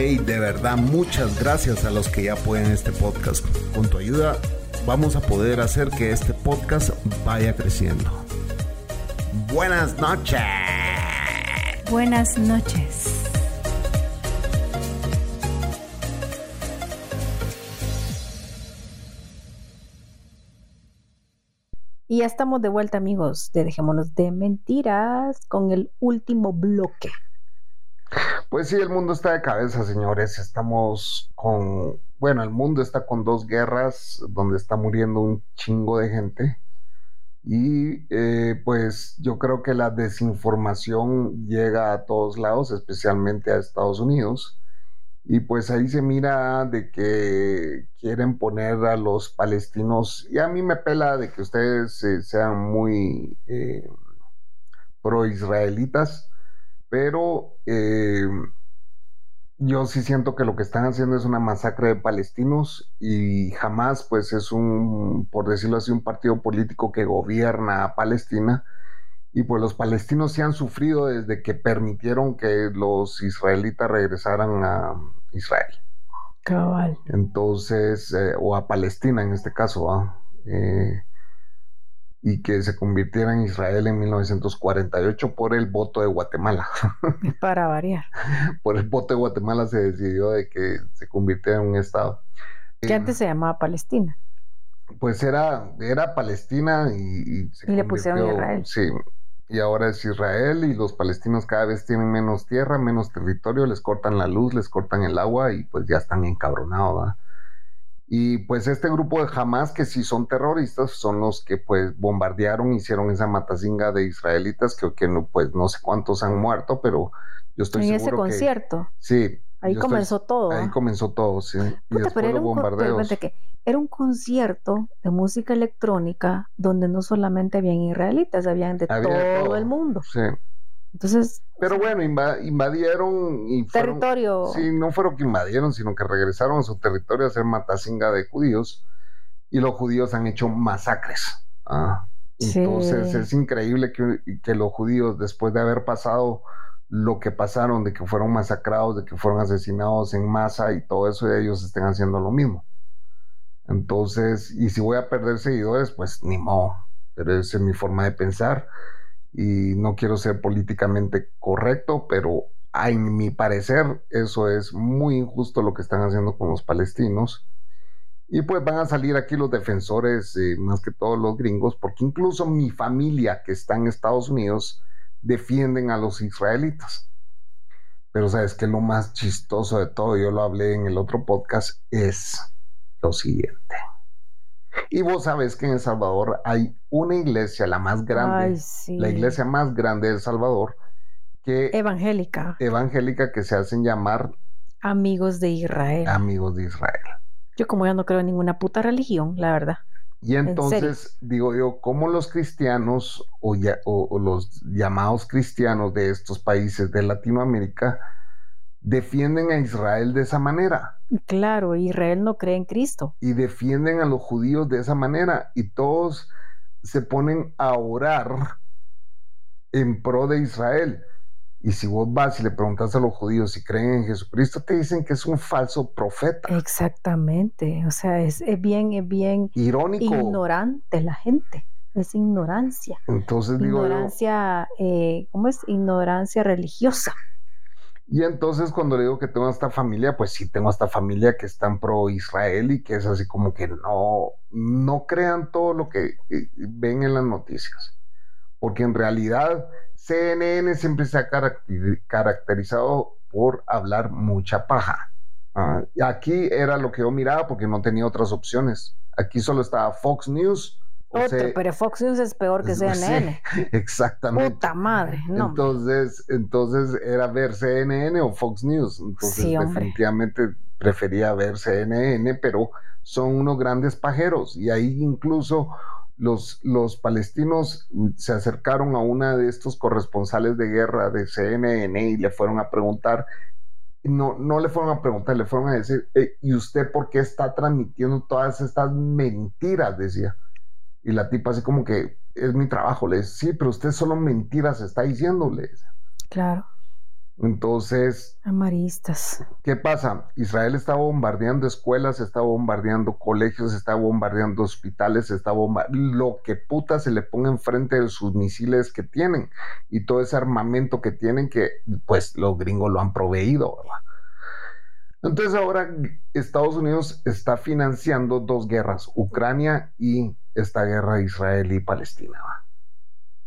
S1: Hey, de verdad, muchas gracias a los que ya apoyan este podcast. Con tu ayuda vamos a poder hacer que este podcast vaya creciendo. Buenas noches.
S3: Buenas noches.
S2: Y ya estamos de vuelta, amigos, de Dejémonos de Mentiras con el último bloque.
S1: Pues sí, el mundo está de cabeza, señores. Estamos con, bueno, el mundo está con dos guerras donde está muriendo un chingo de gente. Y eh, pues yo creo que la desinformación llega a todos lados, especialmente a Estados Unidos. Y pues ahí se mira de que quieren poner a los palestinos, y a mí me pela de que ustedes eh, sean muy eh, pro-israelitas, pero eh, yo sí siento que lo que están haciendo es una masacre de palestinos y jamás pues es un, por decirlo así, un partido político que gobierna a Palestina. Y pues los palestinos sí han sufrido desde que permitieron que los israelitas regresaran a Israel.
S2: Cabal.
S1: Entonces, eh, o a Palestina en este caso, eh, y que se convirtiera en Israel en 1948 por el voto de Guatemala.
S2: Para variar.
S1: por el voto de Guatemala se decidió de que se convirtiera en un estado.
S2: Que antes se llamaba Palestina.
S1: Pues era, era Palestina y,
S2: y, le pusieron Israel.
S1: Sí, y ahora es Israel y los palestinos cada vez tienen menos tierra, menos territorio, les cortan la luz, les cortan el agua y pues ya están encabronados. Y pues este grupo de Hamas, que sí son terroristas, son los que pues bombardearon, hicieron esa matazinga de israelitas, que, que no, pues no sé cuántos han muerto, pero yo estoy seguro
S2: En ese concierto.
S1: sí.
S2: Ahí comenzó todo.
S1: Ahí comenzó todo, sí. y después
S2: pero era,
S1: los bombardeos.
S2: Un, que era un concierto de música electrónica donde no solamente habían israelitas, habían de todo, el mundo.
S1: Sí.
S2: Entonces.
S1: Pero bueno, invadieron y
S2: territorio.
S1: Sí, no fueron que invadieron, sino que regresaron a su territorio a hacer matacinga de judíos y los judíos han hecho masacres. Ah, entonces es increíble que, que, los judíos, después de haber pasado lo que pasaron, de que fueron masacrados, de que fueron asesinados en masa y todo eso, ellos estén haciendo lo mismo. Entonces, y si voy a perder seguidores, pues ni modo, pero esa es mi forma de pensar y no quiero ser políticamente correcto, pero a mi parecer eso es muy injusto lo que están haciendo con los palestinos. Y pues van a salir aquí los defensores, eh, más que todos los gringos, porque incluso mi familia que está en Estados Unidos defienden a los israelitas. Pero sabes que lo más chistoso de todo, yo lo hablé en el otro podcast, es lo siguiente. Y vos sabes que en El Salvador hay una iglesia, la más grande, la iglesia más grande de El Salvador, que...
S2: Evangélica.
S1: Evangélica que se hacen llamar...
S2: Amigos de Israel.
S1: Amigos de Israel.
S2: Yo como ya no creo en ninguna puta religión, la verdad.
S1: Y entonces digo yo, ¿cómo los cristianos o, o, los llamados cristianos de estos países de Latinoamérica defienden a Israel de esa manera?
S2: Claro, Israel no cree en Cristo.
S1: Y defienden a los judíos de esa manera y todos se ponen a orar en pro de Israel. Y si vos vas y le preguntas a los judíos si creen en Jesucristo, te dicen que es un falso profeta.
S2: Exactamente. O sea, es, bien, es bien
S1: irónico.
S2: Ignorante la gente. Es ignorancia.
S1: Entonces
S2: digo. Ignorancia, eh, ¿cómo es? Ignorancia religiosa.
S1: Y entonces cuando le digo que tengo esta familia, pues sí tengo esta familia que están pro Israel y que es así como que no, no crean todo lo que eh, ven en las noticias. Porque en realidad CNN siempre se ha caracterizado por hablar mucha paja. Y aquí era lo que yo miraba porque no tenía otras opciones. Aquí solo estaba Fox News.
S2: Otro, pero Fox News es peor que CNN.
S1: exactamente.
S2: Puta madre, no.
S1: Entonces, entonces era ver CNN o Fox News. Entonces, definitivamente prefería ver CNN, pero son unos grandes pajeros. Y ahí incluso los, los palestinos se acercaron a una de estos corresponsales de guerra de CNN y le fueron a preguntar, no, no le fueron a preguntar, le fueron a decir, eh, ¿y usted por qué está transmitiendo todas estas mentiras? Decía. Y la tipa así como que es mi trabajo, le dice, sí, pero usted solo mentiras está diciéndole.
S2: Claro.
S1: Entonces.
S2: Amaristas.
S1: ¿Qué pasa? Israel está bombardeando escuelas, está bombardeando colegios, está bombardeando hospitales, está bombardeando lo que puta se le ponga enfrente de sus misiles que tienen y todo ese armamento que tienen que, pues, los gringos lo han proveído, ¿verdad? Entonces ahora Estados Unidos está financiando dos guerras, Ucrania y esta guerra Israel y Palestina.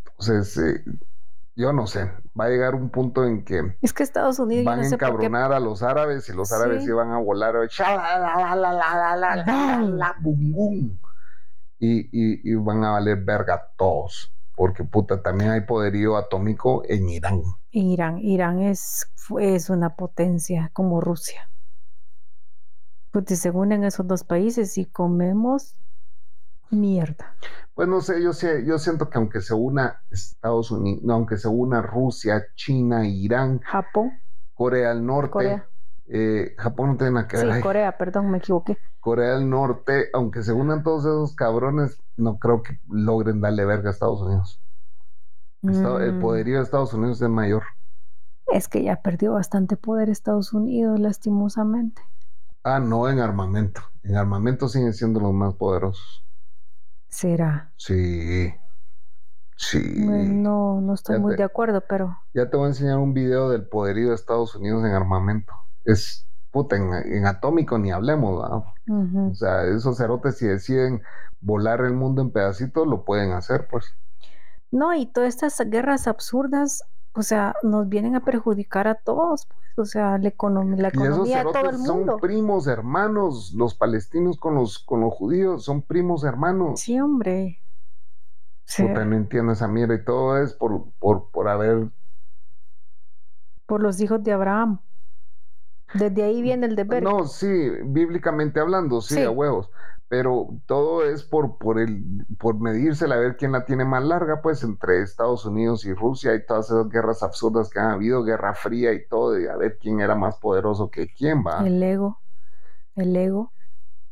S1: Entonces, eh, yo no sé, va a llegar un punto en que
S2: es que Estados Unidos
S1: van a encabronar a los árabes y los árabes iban a volar y, y, van a valer verga todos porque puta también hay poderío atómico en Irán.
S2: Irán Irán es, es una potencia como Rusia. Pues si se unen esos dos países y comemos mierda.
S1: Pues no sé, yo sé, yo siento que aunque se una Estados Unidos, aunque se una Rusia, China, Irán,
S2: Japón,
S1: Corea del Norte, eh, Japón no tiene nada que ver.
S2: Sí, Corea, perdón, me equivoqué.
S1: Corea del Norte, aunque se unan todos esos cabrones, no creo que logren darle verga a Estados Unidos. El mm. poderío de Estados Unidos es mayor.
S2: Es que ya perdió bastante poder Estados Unidos, lastimosamente.
S1: Ah, no en armamento. En armamento siguen siendo los más poderosos.
S2: ¿Será?
S1: Sí. Sí.
S2: No, no estoy muy de acuerdo, pero.
S1: Ya te voy a enseñar un video del poderío de Estados Unidos en armamento. Es puta, en, atómico ni hablemos, ¿verdad? O sea, esos cerotes si deciden volar el mundo en pedacitos, lo pueden hacer, pues.
S2: No, y todas estas guerras absurdas, o sea, nos vienen a perjudicar a todos, pues. O sea, la, economía, la economía de todo el mundo.
S1: Son primos hermanos, los palestinos con los, con los judíos, son primos hermanos.
S2: Sí, hombre.
S1: Sí. Puta, no entiendo esa mierda y todo es por, por, por haber.
S2: Por los hijos de Abraham. Desde ahí viene el deber.
S1: No, sí, bíblicamente hablando, sí, a huevos. Pero todo es por, por, el, por medírsela a ver quién la tiene más larga, pues entre Estados Unidos y Rusia y todas esas guerras absurdas que han habido, Guerra Fría y todo, y a ver quién era más poderoso que quién va.
S2: El ego, el ego,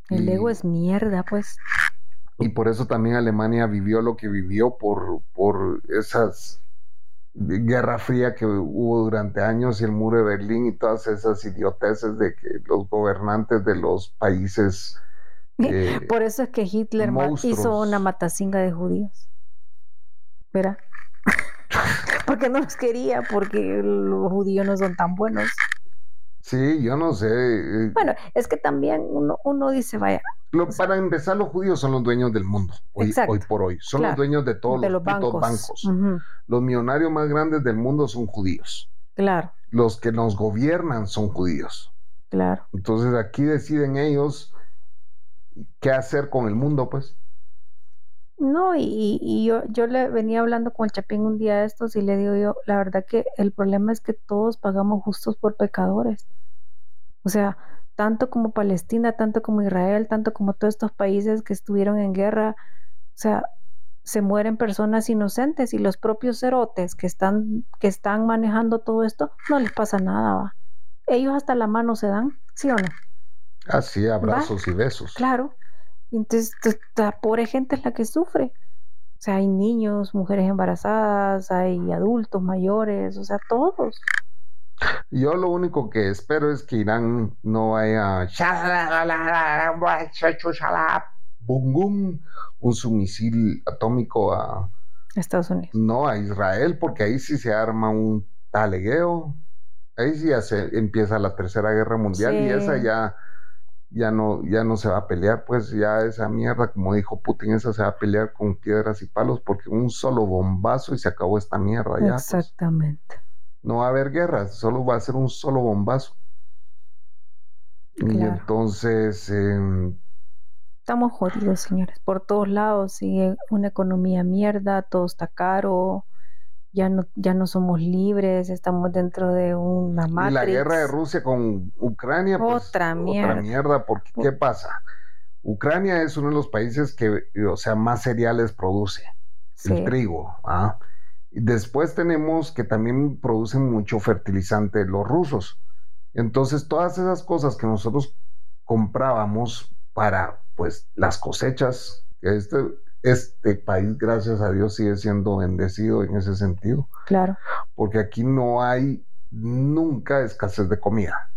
S2: el ego es mierda, pues.
S1: Y por eso también Alemania vivió lo que vivió por, por esas Guerra Fría que hubo durante años y el muro de Berlín y todas esas idioteces de que los gobernantes de los países...
S2: Eh, Por eso es que Hitler hizo una matacinga de judíos. ¿Verdad? porque no los quería, porque los judíos no son tan buenos.
S1: Sí, yo no sé. Eh,
S2: bueno, es que también uno, uno dice, vaya.
S1: para empezar, los judíos son los dueños del mundo, hoy, hoy por hoy. Son los dueños de todos los, bancos. Los millonarios más grandes del mundo son judíos.
S2: Claro.
S1: Los que nos gobiernan son judíos.
S2: Claro.
S1: Entonces aquí deciden ellos qué hacer con el mundo, pues.
S2: No, y, yo, le venía hablando con el Chapín un día de estos y le digo yo, la verdad que el problema es que todos pagamos justos por pecadores. O sea, tanto como Palestina, tanto como Israel, tanto como todos estos países que estuvieron en guerra, o sea, se mueren personas inocentes y los propios cerotes que están, que están manejando todo esto, no les pasa nada. Ellos hasta la mano se dan, ¿sí o no?
S1: Así, abrazos y besos.
S2: Claro. Entonces, la pobre gente es la que sufre. O sea, hay niños, mujeres embarazadas, hay adultos mayores, o sea, todos.
S1: Yo lo único que espero es que Irán no vaya un submisil atómico a
S2: Estados Unidos.
S1: No, a Israel, porque ahí sí se arma un talegueo. Ahí sí ya se empieza la tercera guerra mundial y esa ya ya no, ya no se va a pelear, pues ya esa mierda, como dijo Putin, esa se va a pelear con piedras y palos porque un solo bombazo y se acabó esta mierda ya.
S2: Pues. Exactamente.
S1: no va a haber guerra, solo va a ser un solo bombazo. Y entonces... Em,
S2: Estamos jodidos, señores, por todos lados, sigue una economía mierda, todo está caro, ya no, ya no somos libres, estamos dentro de una matriz.
S1: Y la guerra de Rusia con Ucrania,
S2: pues, otra mierda.
S1: Otra mierda, porque ¿qué pasa? Ucrania es uno de los países que, o sea, más cereales produce, el trigo. ¿ah? Después tenemos que también producen mucho fertilizante los rusos. Entonces, todas esas cosas que nosotros comprábamos para, pues, las cosechas, que este, este país, gracias a Dios, sigue siendo bendecido en ese sentido.
S2: Claro.
S1: Porque aquí no hay nunca escasez de comida.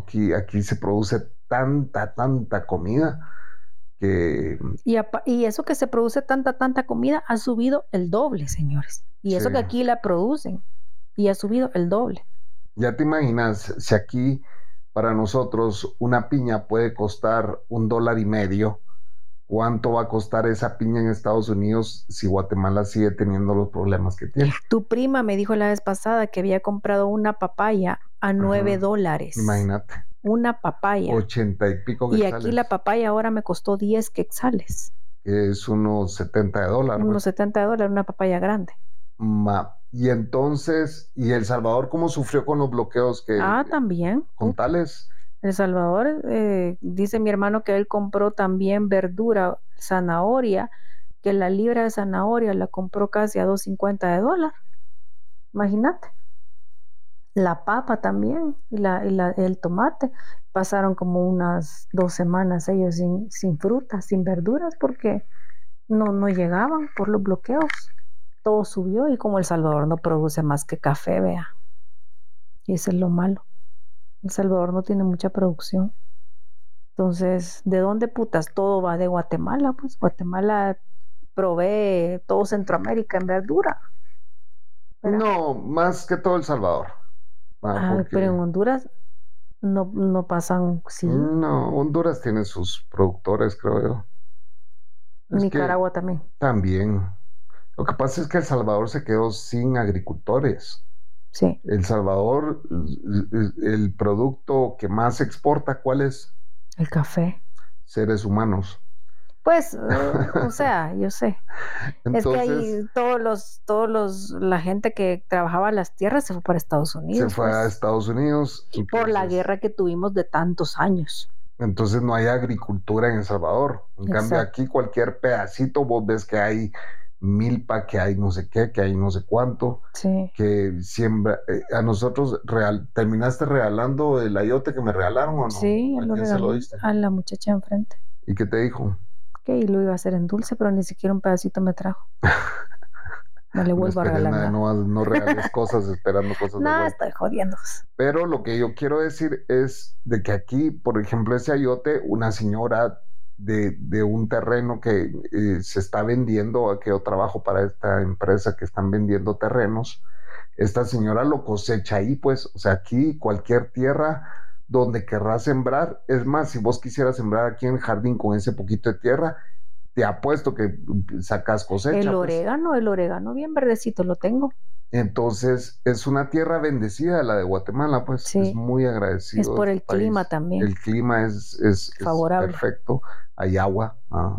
S1: Aquí, aquí se produce tanta, tanta comida que...
S2: Y, y, eso que se produce tanta, tanta comida ha subido el doble, señores. Y eso que aquí la producen y ha subido el doble.
S1: Ya te imaginas, si aquí para nosotros una piña puede costar un dólar y medio, cuánto va a costar esa piña en Estados Unidos si Guatemala sigue teniendo los problemas que tiene.
S2: Tu prima me dijo la vez pasada que había comprado una papaya a nueve dólares.
S1: Imagínate.
S2: Una papaya.
S1: Ochenta y pico
S2: quetzales. Y aquí la papaya ahora me costó diez quetzales.
S1: Que es unos setenta de dólares.
S2: Unos setenta de dólares, una papaya grande.
S1: Ma. Y entonces, ¿y El Salvador cómo sufrió con los bloqueos que...
S2: Ah, también.
S1: Con tales
S2: el Salvador, eh, dice mi hermano que él compró también verdura, zanahoria, que la libra de zanahoria la compró casi a 2.50 de dólar. Imagínate. La papa también y, la, el tomate. Pasaron como unas dos semanas ellos sin, sin frutas, sin verduras, porque no, no llegaban por los bloqueos. Todo subió y como El Salvador no produce más que café, vea. Y eso es lo malo. El Salvador no tiene mucha producción. Entonces, ¿de dónde putas? Todo va de Guatemala, pues Guatemala provee todo Centroamérica en verdura.
S1: No, más que todo El Salvador.
S2: Ah, ah pero en Honduras no, no pasan, sí.
S1: No, Honduras tiene sus productores, creo yo.
S2: Nicaragua también.
S1: También. Lo que pasa es que El Salvador se quedó sin agricultores.
S2: Sí.
S1: El Salvador, el producto que más exporta, ¿cuál es?
S2: El café.
S1: Seres humanos.
S2: Pues, o sea, yo sé. es que ahí todos los, todos los, la gente que trabajaba las tierras se fue para Estados Unidos.
S1: Se fue a pues. Estados Unidos.
S2: por la guerra que tuvimos de tantos años.
S1: Entonces no hay agricultura en El Salvador. En cambio, aquí cualquier pedacito vos ves que hay milpa, que hay no sé qué, que hay no sé cuánto,
S2: sí.
S1: que siembra. Eh, a nosotros real, terminaste regalando el ayote que me regalaron o no?
S2: Sí, lo a la muchacha enfrente.
S1: ¿Y qué te dijo?
S2: Que lo iba a hacer en dulce, pero ni siquiera un pedacito me trajo. No le vuelvo a regalar.
S1: No, no, regales cosas esperando cosas.
S2: no, estoy jodiendo.
S1: Pero lo que yo quiero decir es de que aquí, por ejemplo, ese ayote, una señora de, un terreno que eh, se está vendiendo, que yo trabajo para esta empresa que están vendiendo terrenos, esta señora lo cosecha ahí, pues, o sea, aquí cualquier tierra donde querrás sembrar, es más, si vos quisieras sembrar aquí en el jardín con ese poquito de tierra, te apuesto que sacas cosecha.
S2: El pues. orégano, el orégano bien verdecito lo tengo.
S1: Entonces, es una tierra bendecida la de Guatemala, pues es muy agradecido.
S2: Es por el clima también.
S1: El clima es, es, Favorable. perfecto, hay agua. Ah.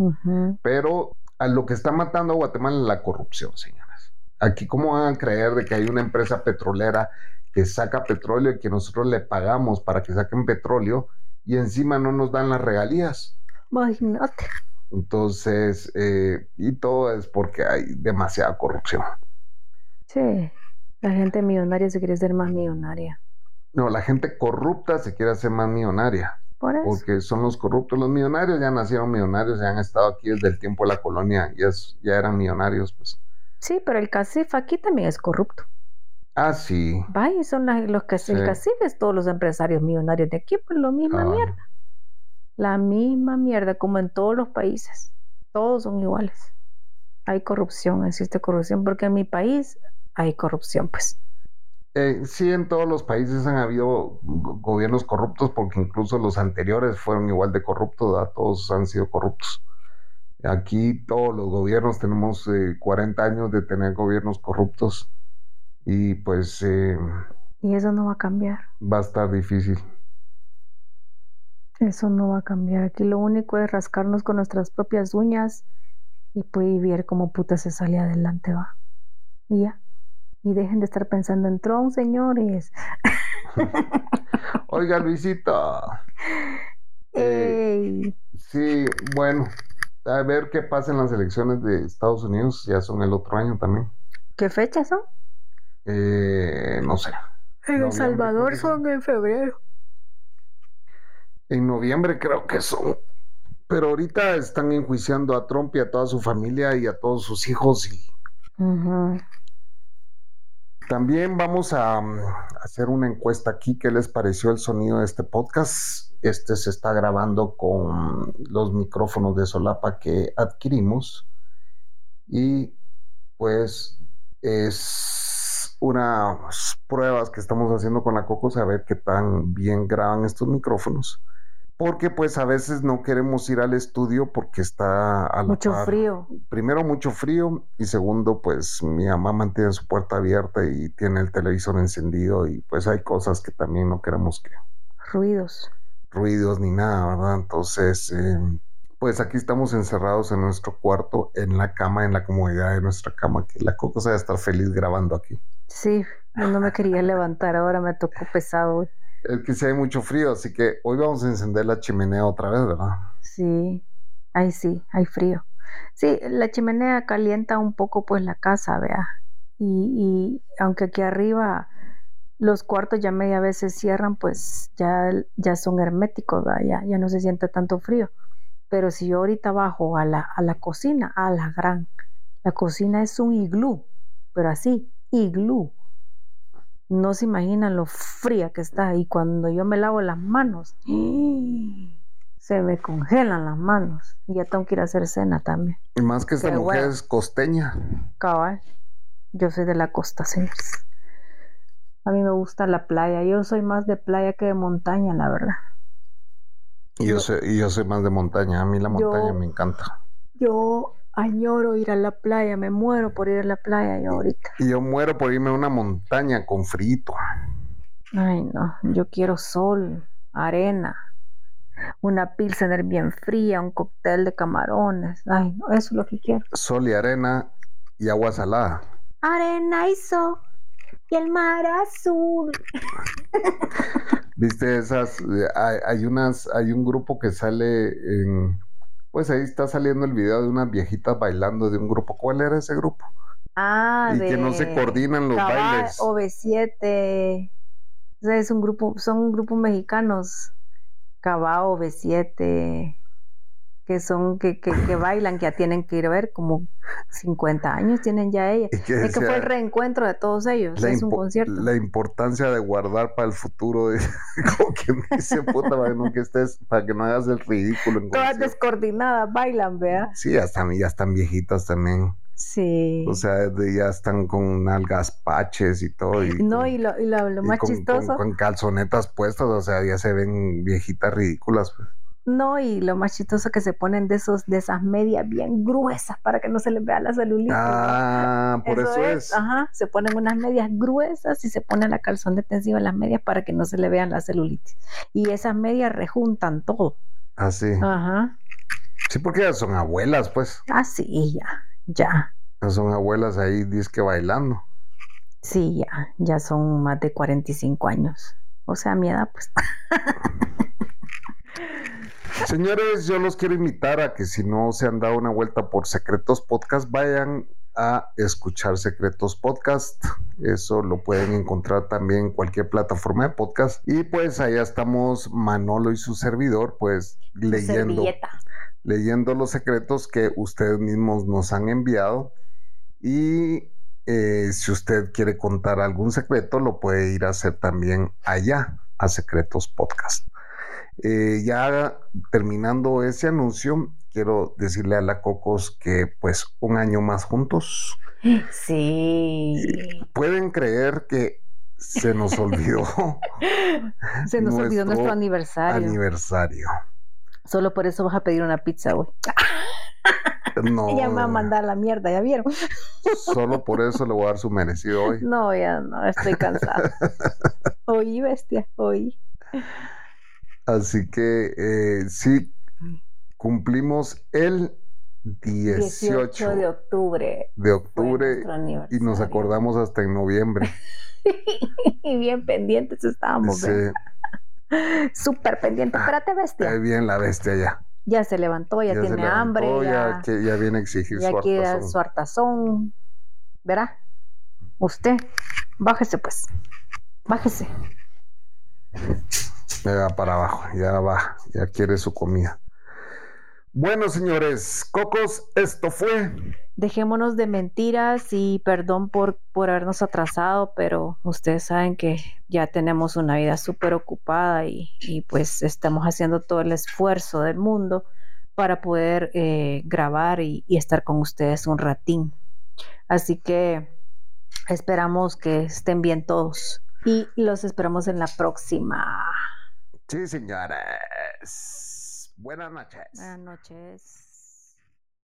S1: Pero a lo que está matando a Guatemala es la corrupción, señores. Aquí, ¿cómo van a creer de que hay una empresa petrolera que saca petróleo y que nosotros le pagamos para que saquen petróleo y encima no nos dan las regalías?
S2: Imagínate.
S1: Entonces, eh, y todo es porque hay demasiada corrupción.
S2: Sí, la gente millonaria se quiere ser más millonaria.
S1: No, la gente corrupta se quiere hacer más millonaria.
S2: ¿Por eso?
S1: Porque son los corruptos. Los millonarios ya nacieron millonarios, ya han estado aquí desde el tiempo de la colonia, ya, ya eran millonarios, pues.
S2: Sí, pero el CACIF aquí también es corrupto.
S1: Ah, sí.
S2: Vaya, son los que el CACIF es todos los empresarios millonarios de aquí, pues lo misma ah. mierda. La misma mierda, como en todos los países. Todos son iguales. Hay corrupción, existe corrupción, porque en mi país hay corrupción, pues.
S1: Eh, sí, en todos los países han habido gobiernos corruptos, porque incluso los anteriores fueron igual de corruptos, todos han sido corruptos. Aquí todos los gobiernos tenemos 40 eh, años de tener gobiernos corruptos y pues... Eh,
S2: y eso no va a cambiar.
S1: Va a estar difícil.
S2: Eso no va a cambiar. Aquí lo único es rascarnos con nuestras propias uñas y pues ver cómo puta se sale adelante, va. Y ya. Y dejen de estar pensando en Trump, señores.
S1: Oiga, Luisito. Eh, sí, bueno, a ver qué pasa en las elecciones de Estados Unidos. Ya son el otro año también.
S2: ¿Qué fechas son?
S1: Eh, no sé.
S2: En El Salvador son en febrero.
S1: En noviembre creo que son. Pero ahorita están enjuiciando a Trump y a toda su familia y a todos sus hijos y... También vamos a, mm, hacer una encuesta aquí. ¿Qué les pareció el sonido de este podcast? Este se está grabando con los micrófonos de solapa que adquirimos. Y pues es unas pruebas que estamos haciendo con la Coco, a ver qué tan bien graban estos micrófonos porque pues a veces no queremos ir al estudio porque está
S2: a mucho frío.
S1: Primero mucho frío y segundo pues mi mamá mantiene su puerta abierta y tiene el televisor encendido y pues hay cosas que también no queremos que
S2: ruidos
S1: ruidos ni nada, ¿verdad? Entonces em, pues aquí estamos encerrados en nuestro cuarto, en la cama, en la comodidad de nuestra cama, que la Coco se va a estar feliz grabando aquí.
S2: Sí, no me quería levantar, ahora me tocó pesado
S1: es que sí hay mucho frío, así que hoy vamos a encender la chimenea otra vez, ¿verdad?
S2: Sí, ahí sí, hay frío. Sí, la chimenea calienta un poco pues la casa, vea. Y, aunque aquí arriba los cuartos ya media vez se cierran, pues ya, ya son herméticos, Ya, ya no se siente tanto frío. Pero si yo ahorita bajo a la, a la cocina, a la gran, la cocina es un iglú, pero así, iglú No se imaginan lo fría que está. Y cuando yo me lavo las manos, se me congelan las manos. Y ya tengo que ir a hacer cena también.
S1: Y más que esta mujer es costeña.
S2: Cabal. Yo soy de la costa, señores. A mí me gusta la playa. Yo soy más de playa que de montaña, la verdad.
S1: Y yo, soy, yo soy más de montaña. A mí la montaña me encanta.
S2: Yo añoro ir a la playa. Me muero por ir a la playa yo ahorita.
S1: Y yo muero por irme a una montaña con frito.
S2: Ay, no. Yo quiero sol, arena, una pilsener bien fría, un cóctel de camarones. Ay, no, eso es lo que quiero.
S1: Sol y arena y agua salada.
S2: Arena y sol y el mar azul.
S1: Viste esas, eh, hay, unas, hay un grupo que sale en, pues ahí está saliendo el video de unas viejitas bailando de un grupo. ¿Cuál era ese grupo?
S2: Ah,
S1: y que no se coordinan los bailes.
S2: OV7. es un grupo, son grupos mexicanos. Cabao, B7 que son, que, que, que, bailan, que ya tienen que ir a ver, como 50 años tienen ya ellas. Es que, fue el reencuentro de todos ellos, es un concierto.
S1: La importancia de guardar para el futuro, de, como que me dice, puta, para que no, que estés, para que no hagas el ridículo. En
S2: Todas descoordinadas bailan, vea.
S1: Sí, ya están, ya están viejitas también.
S2: Sí.
S1: O sea, ya están con algas paches y todo. Y
S2: no, y lo, y lo, más chistoso.
S1: Con, con, calzonetas puestas, o sea, ya se ven viejitas ridículas. Pues.
S2: No, y lo más chistoso que se ponen de esos, de esas medias bien gruesas para que no se les vea la celulitis.
S1: Ah, por eso, es.
S2: Ajá, se ponen unas medias gruesas y se ponen la calzón de tensivo en las medias para que no se le vean la celulitis. Y esas medias rejuntan todo.
S1: Ah, sí.
S2: Ajá.
S1: Sí, porque ya son abuelas, pues.
S2: Ah, sí, ya, ya.
S1: Ya son abuelas ahí, disque bailando.
S2: Sí, ya, ya son más de 45 años. O sea, mi edad, pues.
S1: Señores, yo los quiero invitar a que si no se han dado una vuelta por Secretos Podcast, vayan a escuchar Secretos Podcast. Eso lo pueden encontrar también en cualquier plataforma de podcast. Y pues allá estamos Manolo y su servidor, pues leyendo, leyendo los secretos que ustedes mismos nos han enviado. Y eh, si usted quiere contar algún secreto, lo puede ir a hacer también allá a Secretos Podcast. Eh, ya terminando ese anuncio, quiero decirle a la Cocos que pues un año más juntos.
S2: Sí.
S1: Pueden creer que se nos olvidó.
S2: se nos olvidó nuestro aniversario.
S1: Aniversario.
S2: Solo por eso vas a pedir una pizza, güey. No. Ella me va a mandar la mierda, ¿ya vieron?
S1: Solo por eso le voy a dar su merecido hoy.
S2: No, ya no, estoy cansada. Oí, bestia, oí.
S1: Así que eh, sí, cumplimos el 18,
S2: de octubre.
S1: De octubre y nos acordamos hasta en noviembre.
S2: y bien pendientes estábamos. Sí. Súper pendientes. Ah, Espérate, bestia.
S1: bien la bestia ya.
S2: Ya se levantó, ya, tiene hambre.
S1: Ya, ya, ya, viene a exigir
S2: ya
S1: su
S2: hartazón. su hartazón. ¿Verá? Usted, bájese pues. Bájese.
S1: Me va para abajo, ya va, ya quiere su comida. Bueno, señores, Cocos, esto fue.
S2: Dejémonos de mentiras y perdón por, por habernos atrasado, pero ustedes saben que ya tenemos una vida súper ocupada y, pues estamos haciendo todo el esfuerzo del mundo para poder eh, grabar y, y estar con ustedes un ratín. Así que esperamos que estén bien todos y los esperamos en la próxima.
S1: Sí, señores. Buenas noches.
S2: Buenas noches.